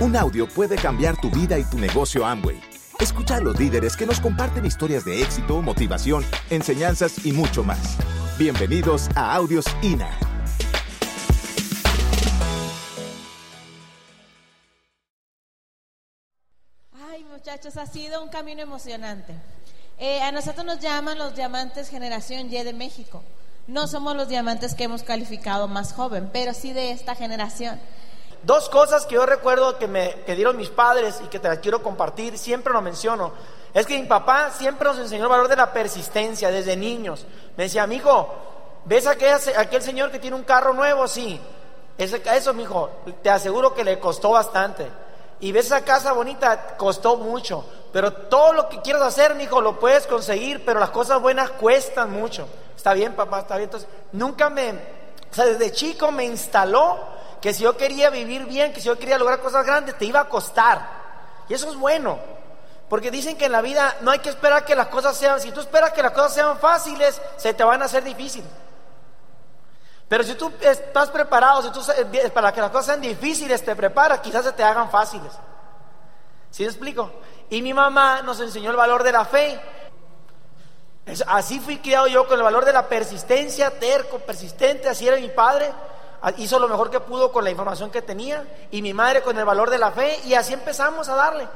Un audio puede cambiar tu vida y tu negocio Amway. Escucha a los líderes que nos comparten historias de éxito, motivación, enseñanzas y mucho más. Bienvenidos a Audios INA. Ay, muchachos, ha sido un camino emocionante. Eh, a nosotros nos llaman los diamantes generación Y de México. No somos los diamantes que hemos calificado más joven, pero sí de esta generación. Dos cosas que yo recuerdo que me que dieron mis padres y que te las quiero compartir, siempre lo menciono. Es que mi papá siempre nos enseñó el valor de la persistencia desde niños. Me decía, mi hijo, ¿ves a aquel, aquel señor que tiene un carro nuevo? Sí. Ese, eso, mi hijo, te aseguro que le costó bastante. Y ves esa casa bonita, costó mucho. Pero todo lo que quieras hacer, mi hijo, lo puedes conseguir, pero las cosas buenas cuestan mucho. Está bien, papá, está bien. Entonces, nunca me, o sea, desde chico me instaló que si yo quería vivir bien, que si yo quería lograr cosas grandes, te iba a costar. Y eso es bueno. Porque dicen que en la vida no hay que esperar que las cosas sean, si tú esperas que las cosas sean fáciles, se te van a hacer difíciles. Pero si tú estás preparado, si tú para que las cosas sean difíciles, te preparas, quizás se te hagan fáciles. ¿Sí me explico? Y mi mamá nos enseñó el valor de la fe. así fui criado yo con el valor de la persistencia, terco, persistente, así era mi padre. Hizo lo mejor que pudo con la información que tenía y mi madre con el valor de la fe y así empezamos a darle.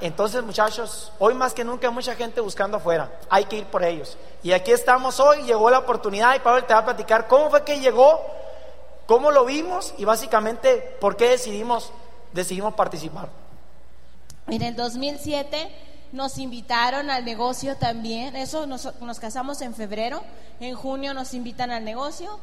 Entonces, muchachos, hoy más que nunca hay mucha gente buscando afuera. Hay que ir por ellos. Y aquí estamos hoy, llegó la oportunidad y Pablo te va a platicar cómo fue que llegó, cómo lo vimos y básicamente por qué decidimos, decidimos participar. En el 2007 nos invitaron al negocio también, eso nos, nos casamos en febrero, en junio nos invitan al negocio,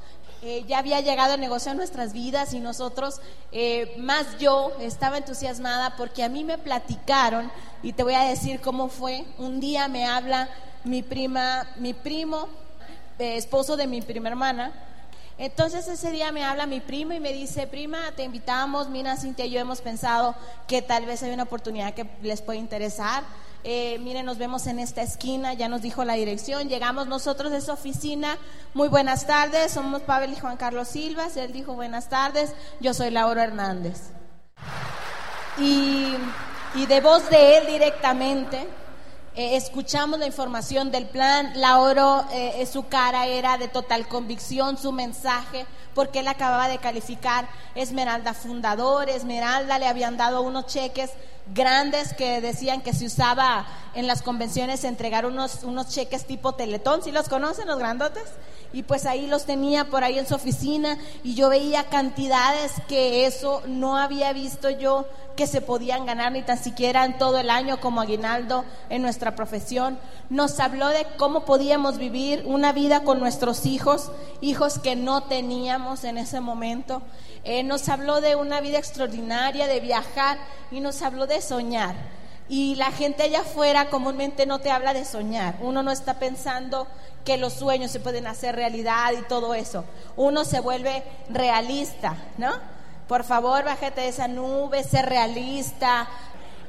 eh, ya había llegado el negocio a nuestras vidas y nosotros, eh, más yo, estaba entusiasmada porque a mí me platicaron y te voy a decir cómo fue. Un día me habla mi prima, mi primo, eh, esposo de mi prima hermana, entonces ese día me habla mi primo y me dice, prima, te invitamos, Mina, Cintia y yo hemos pensado que tal vez hay una oportunidad que les puede interesar. Eh, miren, nos vemos en esta esquina, ya nos dijo la dirección, llegamos nosotros de esa oficina, muy buenas tardes, somos Pavel y Juan Carlos Silvas, él dijo buenas tardes, yo soy Laura Hernández. Y de voz de él directamente, eh, escuchamos la información del plan, Lauro, eh, eh, su cara era de total convicción, su mensaje, porque él acababa de calificar Esmeralda Fundador, Esmeralda le habían dado unos cheques grandes que decían que se usaba en las convenciones entregar unos, unos cheques tipo teletón, ¿sí los conocen los grandotes? Y pues ahí los tenía por ahí en su oficina y yo veía cantidades que eso no había visto yo que se podían ganar ni tan siquiera en todo el año como aguinaldo en nuestra profesión. Nos habló de cómo podíamos vivir una vida con nuestros hijos, hijos que no teníamos en ese momento. Eh, nos habló de una vida extraordinaria, de viajar y nos habló de soñar. Y la gente allá afuera comúnmente no te habla de soñar. Uno no está pensando que los sueños se pueden hacer realidad y todo eso. Uno se vuelve realista, ¿no? Por favor, bájate de esa nube, sé realista.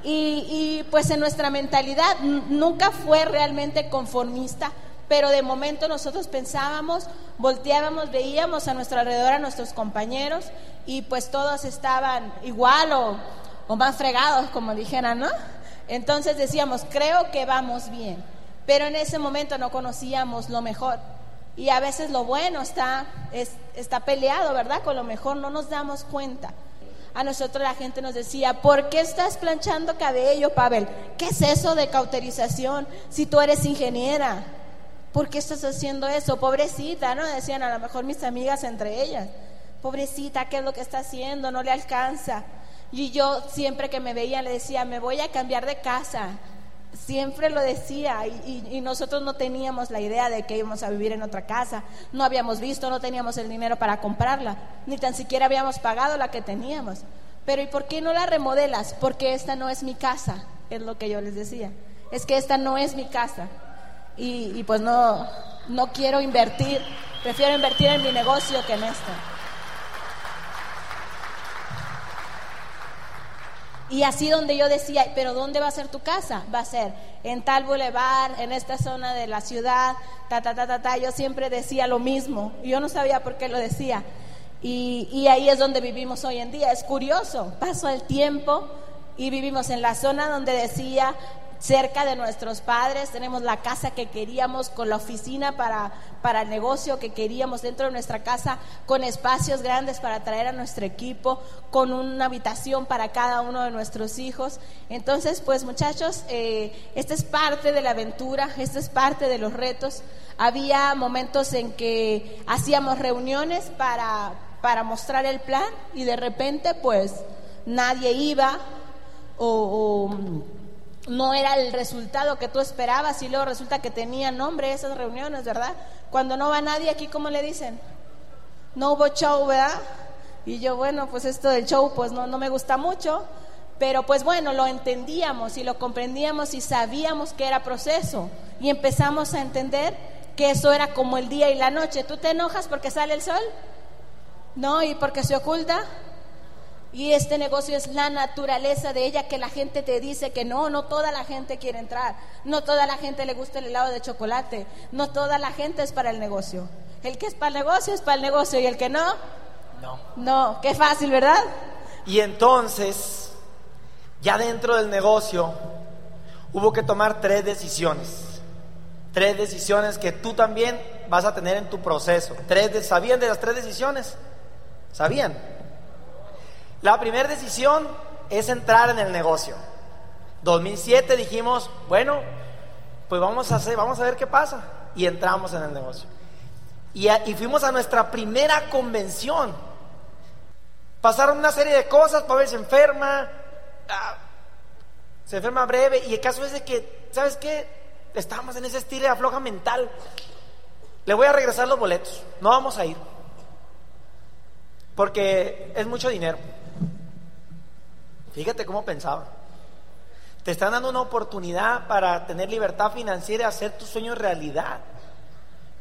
Y, pues en nuestra mentalidad nunca fue realmente conformista, pero de momento nosotros pensábamos, volteábamos, veíamos a nuestro alrededor a nuestros compañeros y pues todos estaban igual o, o más fregados, como dijeran, ¿no? Entonces decíamos, creo que vamos bien, pero en ese momento no conocíamos lo mejor. Y a veces lo bueno está, está peleado, ¿verdad? Con lo mejor no nos damos cuenta. A nosotros la gente nos decía, ¿por qué estás planchando cabello, Pavel? ¿Qué es eso de cauterización si tú eres ingeniera? ¿Por qué estás haciendo eso? Pobrecita, ¿no? Decían a lo mejor mis amigas entre ellas. Pobrecita, ¿qué es lo que está haciendo? No le alcanza. Y yo siempre que me veía le decía, me voy a cambiar de casa siempre lo decía y, nosotros no teníamos la idea de que íbamos a vivir en otra casa, no habíamos visto, no teníamos el dinero para comprarla, ni tan siquiera habíamos pagado la que teníamos. Pero ¿y por qué no la remodelas? Porque esta no es mi casa, es lo que yo les decía. Es que esta no es mi casa y, pues no, no quiero invertir, prefiero invertir en mi negocio que en esta. Y así donde yo decía, pero ¿dónde va a ser tu casa? Va a ser en tal bulevar, en esta zona de la ciudad, ta, ta, ta, ta, ta. Yo siempre decía lo mismo. Yo no sabía por qué lo decía. Y, y ahí es donde vivimos hoy en día. Es curioso, pasó el tiempo y vivimos en la zona donde decía cerca de nuestros padres, tenemos la casa que queríamos con la oficina para, para el negocio que queríamos dentro de nuestra casa, con espacios grandes para traer a nuestro equipo, con una habitación para cada uno de nuestros hijos. Entonces, pues muchachos, eh, esta es parte de la aventura, esta es parte de los retos. Había momentos en que hacíamos reuniones para, para mostrar el plan y de repente pues nadie iba o, o no era el resultado que tú esperabas y luego resulta que tenía nombre esas reuniones, ¿verdad? Cuando no va nadie aquí, ¿cómo le dicen? No hubo show, ¿verdad? Y yo, bueno, pues esto del show pues no, no me gusta mucho, pero pues bueno, lo entendíamos y lo comprendíamos y sabíamos que era proceso y empezamos a entender que eso era como el día y la noche. ¿Tú te enojas porque sale el sol? No, y porque se oculta. Y este negocio es la naturaleza de ella que la gente te dice que no, no toda la gente quiere entrar, no toda la gente le gusta el helado de chocolate, no toda la gente es para el negocio. El que es para el negocio es para el negocio y el que no, No. no, qué fácil, ¿verdad? Y entonces, ya dentro del negocio, hubo que tomar tres decisiones. Tres decisiones que tú también vas a tener en tu proceso. Tres de- ¿Sabían de las tres decisiones? ¿Sabían? La primera decisión es entrar en el negocio. 2007 dijimos, bueno, pues vamos a hacer, vamos a ver qué pasa. Y entramos en el negocio. Y, fuimos a nuestra primera convención. Pasaron una serie de cosas, Pavel se enferma, ah, se enferma breve, y el caso es de que, ¿sabes qué? Estábamos en ese estilo de afloja mental. Le voy a regresar los boletos, no vamos a ir, porque es mucho dinero. Fíjate cómo pensaba. Te están dando una oportunidad para tener libertad financiera y hacer tus sueños realidad.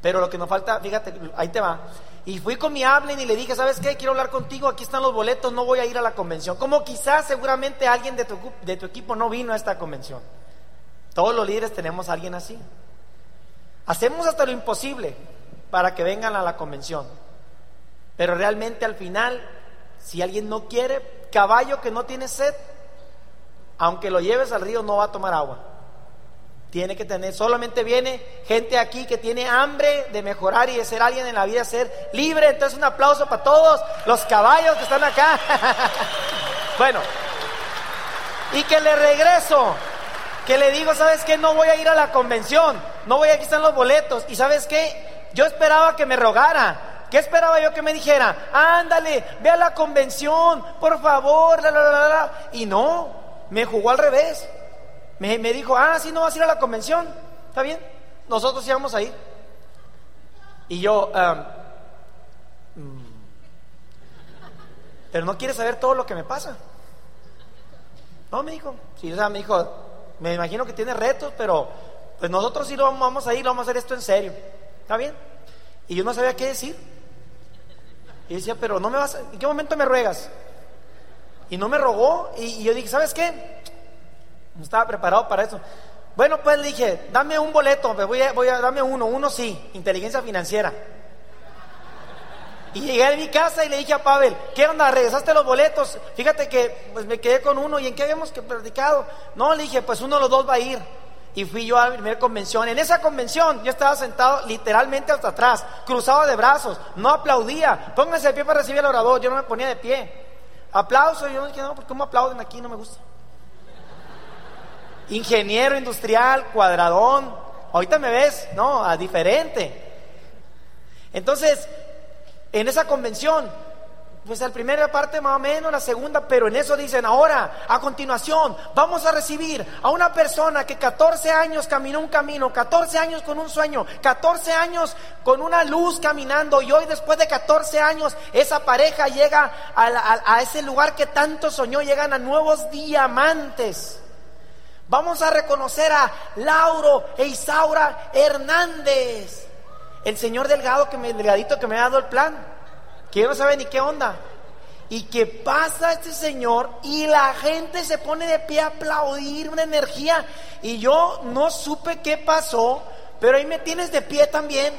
Pero lo que nos falta, fíjate, ahí te va. Y fui con mi Hablen y le dije, ¿sabes qué? Quiero hablar contigo, aquí están los boletos, no voy a ir a la convención. Como quizás seguramente alguien de tu, de tu equipo no vino a esta convención. Todos los líderes tenemos a alguien así. Hacemos hasta lo imposible para que vengan a la convención. Pero realmente al final, si alguien no quiere, caballo que no tiene sed, aunque lo lleves al río no va a tomar agua. Tiene que tener, solamente viene gente aquí que tiene hambre de mejorar y de ser alguien en la vida, ser libre. Entonces un aplauso para todos los caballos que están acá. bueno, y que le regreso, que le digo, ¿sabes qué? No voy a ir a la convención, no voy a, aquí están los boletos. ¿Y sabes qué? Yo esperaba que me rogara. ¿Qué esperaba yo que me dijera? Ándale, ve a la convención, por favor. Y no, me jugó al revés. Me, dijo, ah, sí, no vas a ir a la convención. ¿Está bien? Nosotros íbamos a ir. Y yo, mm, pero no quieres saber todo lo que me pasa. No, me dijo. Sí, me dijo, me imagino que tiene retos, pero pues nosotros sí lo vamos, vamos a ir, lo vamos a hacer esto en serio. ¿Está bien? Y yo no sabía qué decir. Y decía, pero no me vas, a- ¿en qué momento me ruegas? Y no me rogó. Y, yo dije, ¿sabes qué? No estaba preparado para eso. Bueno, pues le dije, dame un boleto, voy a, voy a, dame uno, uno sí, inteligencia financiera. Y llegué a mi casa y le dije a Pavel, ¿qué onda? ¿Regresaste los boletos? Fíjate que pues me quedé con uno y en qué habíamos que platicado. No, le dije, pues uno de los dos va a ir. Y fui yo a la primera convención. En esa convención yo estaba sentado literalmente hasta atrás, cruzado de brazos, no aplaudía. Pónganse de pie para recibir al orador, yo no me ponía de pie. Aplauso, yo dije, no, ¿por ¿cómo aplauden aquí? No me gusta. Ingeniero industrial, cuadradón. Ahorita me ves, no, a diferente. Entonces, en esa convención, pues la primera parte más o menos, la segunda, pero en eso dicen, ahora, a continuación, vamos a recibir a una persona que 14 años caminó un camino, 14 años con un sueño, 14 años con una luz caminando y hoy después de 14 años esa pareja llega a, ese lugar que tanto soñó, llegan a nuevos diamantes. Vamos a reconocer a Lauro e Isaura Hernández, el señor delgado que me, delgadito que me ha dado el plan, que yo no sabe ni qué onda. Y que pasa este señor y la gente se pone de pie a aplaudir una energía. Y yo no supe qué pasó, pero ahí me tienes de pie también.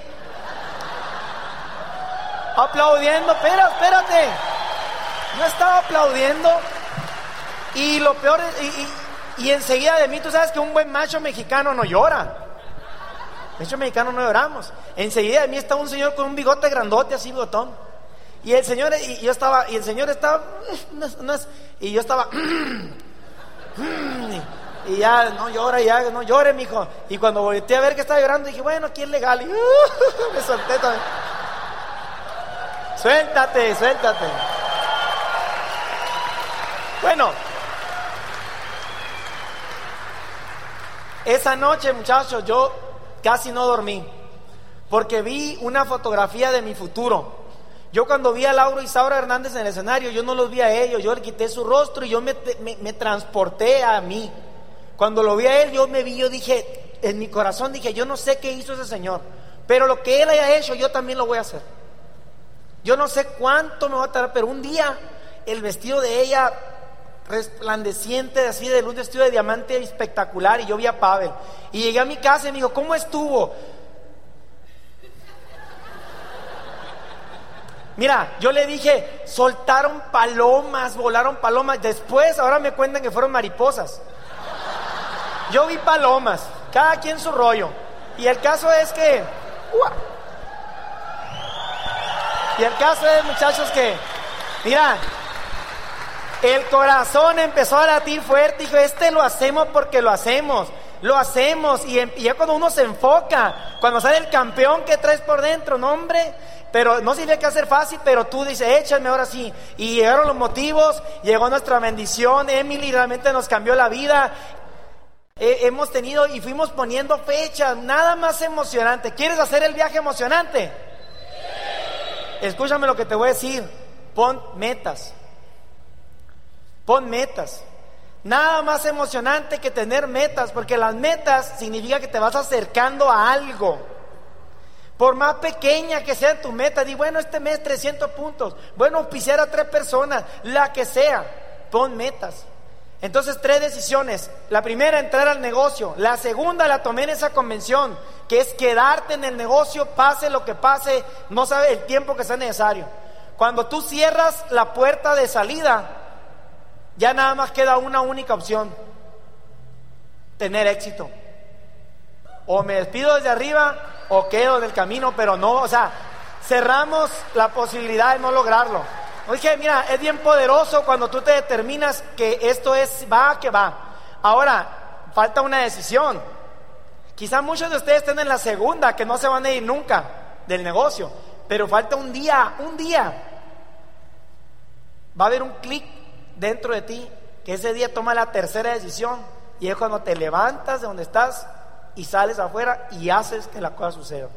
aplaudiendo, espera, espérate. No estaba aplaudiendo. Y lo peor es, y, enseguida de mí, tú sabes que un buen macho mexicano no llora. Macho mexicano no lloramos. Enseguida de mí estaba un señor con un bigote grandote, así botón. Y el señor, y yo estaba, y el señor estaba, y yo estaba, y ya, no llora, ya, no llore, mijo. Y cuando volteé a ver que estaba llorando, dije, bueno, aquí es legal. Y me solté también. Suéltate, suéltate. Bueno, esa noche, muchachos, yo casi no dormí, porque vi una fotografía de mi futuro. Yo cuando vi a Lauro y Saura Hernández en el escenario, yo no los vi a ellos, yo le quité su rostro y yo me, me transporté a mí. Cuando lo vi a él, yo me vi, yo dije, en mi corazón dije, yo no sé qué hizo ese señor, pero lo que él haya hecho, yo también lo voy a hacer. Yo no sé cuánto me va a tardar, pero un día el vestido de ella resplandeciente, así de luz, vestido de diamante espectacular, y yo vi a Pavel. Y llegué a mi casa y me dijo, ¿cómo estuvo? Mira, yo le dije, soltaron palomas, volaron palomas. Después, ahora me cuentan que fueron mariposas. Yo vi palomas, cada quien su rollo. Y el caso es que... Y el caso es, muchachos, que... Mira, el corazón empezó a latir fuerte. Dijo, este lo hacemos porque lo hacemos. Lo hacemos. Y, y ya cuando uno se enfoca, cuando sale el campeón que traes por dentro, no hombre, pero no tiene que hacer fácil, pero tú dices, échame ahora sí. Y llegaron los motivos, llegó nuestra bendición, Emily realmente nos cambió la vida. hemos tenido y fuimos poniendo fechas, nada más emocionante. ¿Quieres hacer el viaje emocionante? Escúchame lo que te voy a decir, pon metas, pon metas. Nada más emocionante que tener metas, porque las metas significa que te vas acercando a algo. Por más pequeña que sea tu meta, di, bueno, este mes 300 puntos. Bueno, auspiciar a tres personas, la que sea. Pon metas. Entonces, tres decisiones. La primera, entrar al negocio. La segunda, la tomé en esa convención, que es quedarte en el negocio, pase lo que pase, no sabe el tiempo que sea necesario. Cuando tú cierras la puerta de salida, ya nada más queda una única opción. Tener éxito. O me despido desde arriba o quedo del camino, pero no, o sea, cerramos la posibilidad de no lograrlo. Oye, mira, es bien poderoso cuando tú te determinas que esto es, va, que va. Ahora, falta una decisión. Quizá muchos de ustedes estén en la segunda, que no se van a ir nunca del negocio, pero falta un día, un día. Va a haber un clic dentro de ti, que ese día toma la tercera decisión, y es cuando te levantas de donde estás y sales afuera y haces que las cosas sucedan.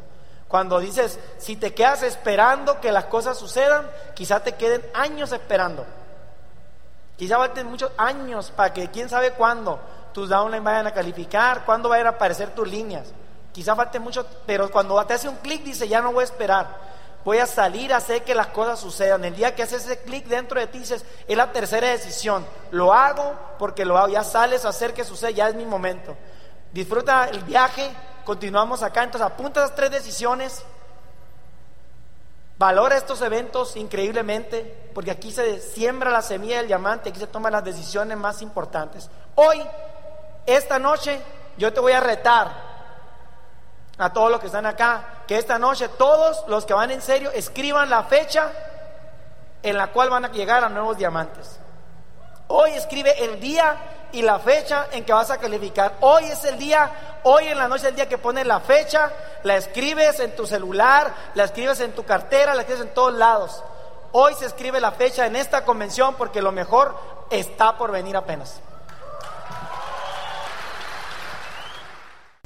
Cuando dices, si te quedas esperando que las cosas sucedan, quizá te queden años esperando. Quizá falten muchos años para que quién sabe cuándo tus downlines vayan a calificar, cuándo vayan a aparecer tus líneas. Quizá falte mucho, pero cuando te hace un clic dice, ya no voy a esperar. Voy a salir a hacer que las cosas sucedan. El día que haces ese clic dentro de ti dices, es la tercera decisión. Lo hago porque lo hago. Ya sales a hacer que suceda, ya es mi momento disfruta el viaje, continuamos acá, entonces apunta las tres decisiones, valora estos eventos increíblemente, porque aquí se siembra la semilla del diamante, aquí se toman las decisiones más importantes. Hoy, esta noche, yo te voy a retar a todos los que están acá, que esta noche todos los que van en serio escriban la fecha en la cual van a llegar a nuevos diamantes. Hoy escribe el día y la fecha en que vas a calificar. Hoy es el día, hoy en la noche es el día que pones la fecha, la escribes en tu celular, la escribes en tu cartera, la escribes en todos lados. Hoy se escribe la fecha en esta convención porque lo mejor está por venir apenas.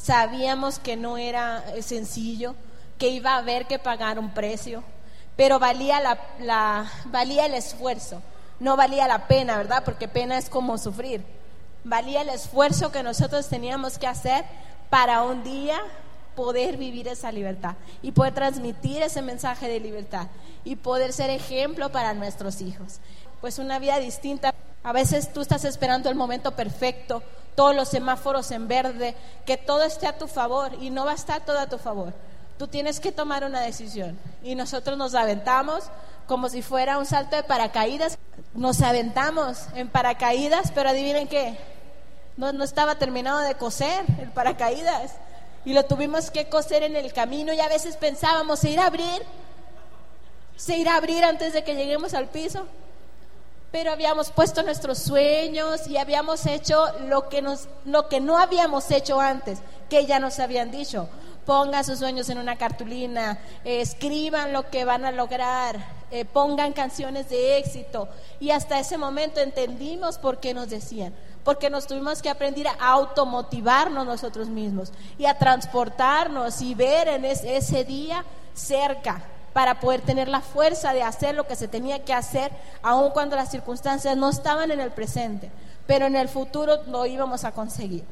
Sabíamos que no era sencillo, que iba a haber que pagar un precio, pero valía el esfuerzo no valía la pena, ¿verdad? Porque pena es como sufrir. Valía el esfuerzo que nosotros teníamos que hacer para un día poder vivir esa libertad y poder transmitir ese mensaje de libertad y poder ser ejemplo para nuestros hijos. Pues una vida distinta. A veces tú estás esperando el momento perfecto, todos los semáforos en verde, que todo esté a tu favor y no va a estar todo a tu favor. tú tienes que tomar una decisión. Y nosotros nos aventamos como si fuera un salto de paracaídas. Nos aventamos en paracaídas, pero adivinen qué, no, no estaba terminado de coser el paracaídas. Y lo tuvimos que coser en el camino y a veces pensábamos, ¿se irá a abrir? ¿Se irá a abrir antes de que lleguemos al piso? Pero habíamos puesto nuestros sueños y habíamos hecho lo que, nos, lo que no habíamos hecho antes, que ya nos habían dicho pongan sus sueños en una cartulina, escriban lo que van a lograr, eh, pongan canciones de éxito. Y hasta ese momento entendimos por qué nos decían, porque nos tuvimos que aprender a automotivarnos nosotros mismos y a transportarnos y ver en ese día cerca para poder tener la fuerza de hacer lo que se tenía que hacer, aun cuando las circunstancias no estaban en el presente, pero en el futuro lo íbamos a conseguir.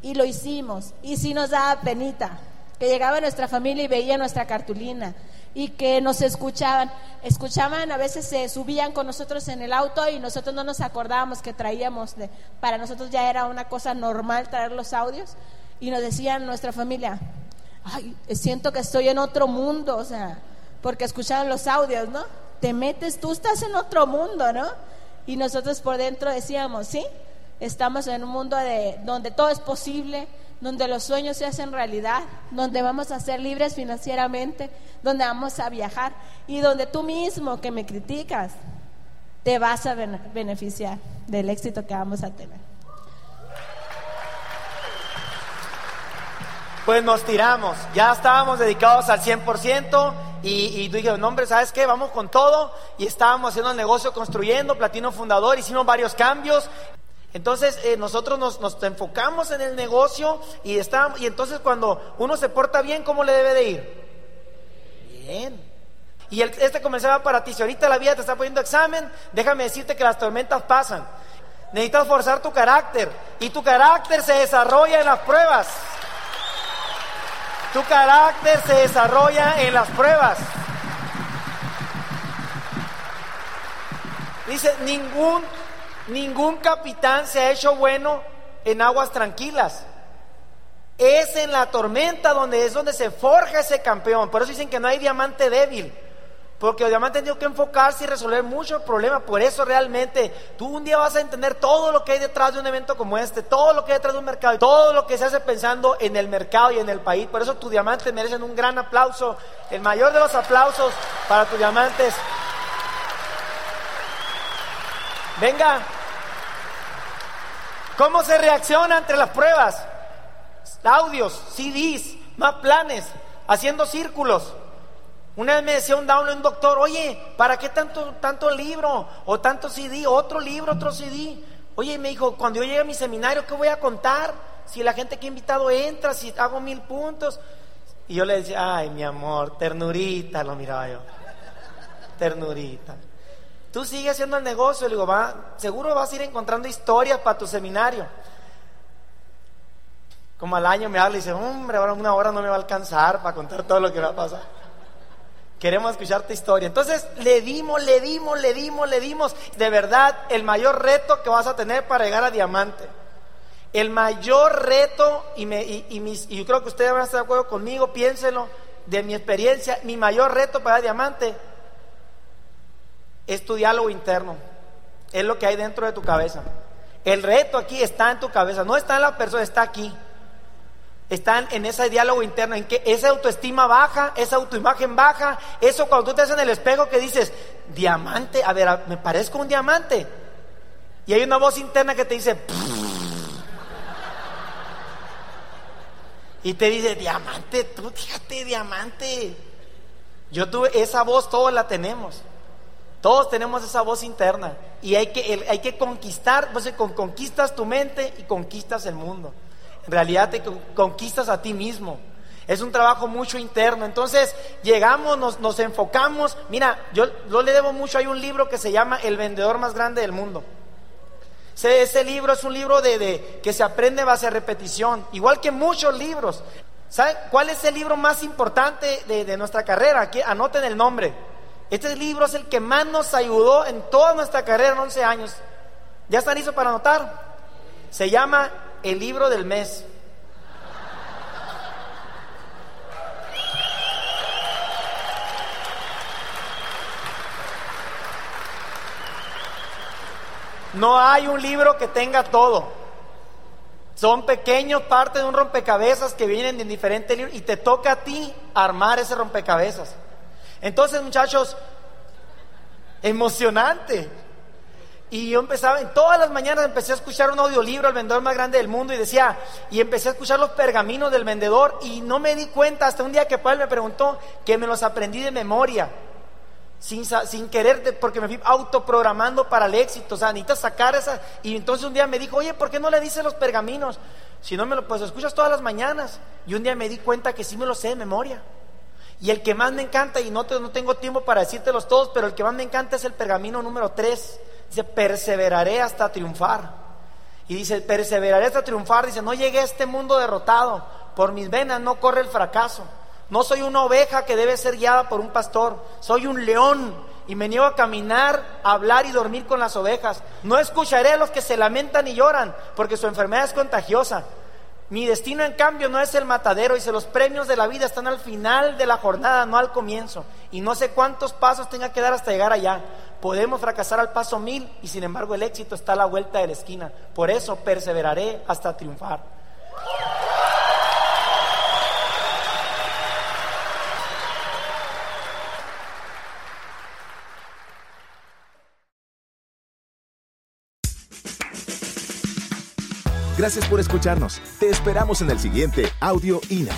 Y lo hicimos. Y si nos daba penita, que llegaba nuestra familia y veía nuestra cartulina y que nos escuchaban. Escuchaban, a veces se subían con nosotros en el auto y nosotros no nos acordábamos que traíamos, de, para nosotros ya era una cosa normal traer los audios y nos decían nuestra familia, ay, siento que estoy en otro mundo, o sea, porque escuchaban los audios, ¿no? Te metes, tú estás en otro mundo, ¿no? Y nosotros por dentro decíamos, sí, estamos en un mundo de, donde todo es posible, donde los sueños se hacen realidad, donde vamos a ser libres financieramente, donde vamos a viajar y donde tú mismo que me criticas, te vas a beneficiar del éxito que vamos a tener. Pues nos tiramos, ya estábamos dedicados al 100% y, y dije, no hombre, ¿sabes qué? Vamos con todo y estábamos haciendo el negocio construyendo, Platino Fundador, hicimos varios cambios entonces eh, nosotros nos, enfocamos en el negocio y, está, y entonces cuando uno se porta bien, ¿cómo le debe de ir? Bien. Y este comenzaba para ti. Si ahorita la vida te está poniendo examen, déjame decirte que las tormentas pasan. Necesitas forzar tu carácter y tu carácter se desarrolla en las pruebas. Tu carácter se desarrolla en las pruebas. Dice, ningún Ningún capitán se ha hecho bueno en aguas tranquilas. Es en la tormenta donde es donde se forja ese campeón. Por eso dicen que no hay diamante débil. Porque el diamante tiene que enfocarse y resolver muchos problemas. Por eso realmente tú un día vas a entender todo lo que hay detrás de un evento como este, todo lo que hay detrás de un mercado, todo lo que se hace pensando en el mercado y en el país. Por eso tus diamantes merecen un gran aplauso, el mayor de los aplausos para tus diamantes. Venga, ¿Cómo se reacciona ante las pruebas? Audios, CDs, más planes, haciendo círculos. Una vez me decía un down, un doctor, oye, ¿para qué tanto, tanto libro? O tanto CD, otro libro, otro CD. Oye, me dijo, cuando yo llegue a mi seminario, ¿qué voy a contar? Si la gente que he invitado entra, si hago mil puntos. Y yo le decía, ay, mi amor, ternurita, lo miraba yo. Ternurita. Tú sigues haciendo el negocio, le digo, va, seguro vas a ir encontrando historias para tu seminario. Como al año me habla y dice, hombre, ahora una hora no me va a alcanzar para contar todo lo que va a pasar. Queremos escuchar tu historia. Entonces le dimos, le dimos, le dimos, le dimos. De verdad, el mayor reto que vas a tener para llegar a diamante. El mayor reto, y, me, y, mis, y yo creo que ustedes van a estar de acuerdo conmigo, piénsenlo, de mi experiencia, mi mayor reto para diamante es tu diálogo interno, es lo que hay dentro de tu cabeza. El reto aquí está en tu cabeza, no está en la persona, está aquí. Está en ese diálogo interno, en que esa autoestima baja, esa autoimagen baja, eso cuando tú te ves en el espejo que dices, diamante, a ver, me parezco un diamante. Y hay una voz interna que te dice, y te dice, diamante, tú fíjate, diamante. Yo tuve esa voz, todos la tenemos. Todos tenemos esa voz interna y hay que, hay que conquistar, pues conquistas tu mente y conquistas el mundo. En realidad te conquistas a ti mismo. Es un trabajo mucho interno. Entonces llegamos, nos, nos enfocamos. Mira, yo, yo, le debo mucho. Hay un libro que se llama El vendedor más grande del mundo. Ese, ese libro es un libro de, de, que se aprende base a repetición, igual que muchos libros. ¿Saben cuál es el libro más importante de, de nuestra carrera? Anoten el nombre. Este libro es el que más nos ayudó en toda nuestra carrera en 11 años. ¿Ya están listos para anotar? Se llama el libro del mes. No hay un libro que tenga todo. Son pequeños partes de un rompecabezas que vienen de diferentes libros y te toca a ti armar ese rompecabezas. Entonces, muchachos, emocionante. Y yo empezaba, en todas las mañanas empecé a escuchar un audiolibro al vendedor más grande del mundo y decía, y empecé a escuchar los pergaminos del vendedor y no me di cuenta hasta un día que Pablo me preguntó que me los aprendí de memoria, sin, sin querer, porque me fui autoprogramando para el éxito, o sea, necesitas sacar esa, y entonces un día me dijo, oye, ¿por qué no le dices los pergaminos? Si no me lo, pues escuchas todas las mañanas. Y un día me di cuenta que sí me los sé de memoria. Y el que más me encanta, y no, no tengo tiempo para decírtelos todos, pero el que más me encanta es el pergamino número 3 Dice, perseveraré hasta triunfar. Y dice, perseveraré hasta triunfar. Dice, no llegué a este mundo derrotado. Por mis venas no corre el fracaso. No soy una oveja que debe ser guiada por un pastor. Soy un león y me niego a caminar, a hablar y dormir con las ovejas. No escucharé a los que se lamentan y lloran, porque su enfermedad es contagiosa. Mi destino, en cambio, no es el matadero. Dice, los premios de la vida están al final de la jornada, no al comienzo. Y no sé cuántos pasos tenga que dar hasta llegar allá. Podemos fracasar al paso mil y sin embargo el éxito está a la vuelta de la esquina. Por eso perseveraré hasta triunfar. Gracias por escucharnos. Te esperamos en el siguiente Audio INA.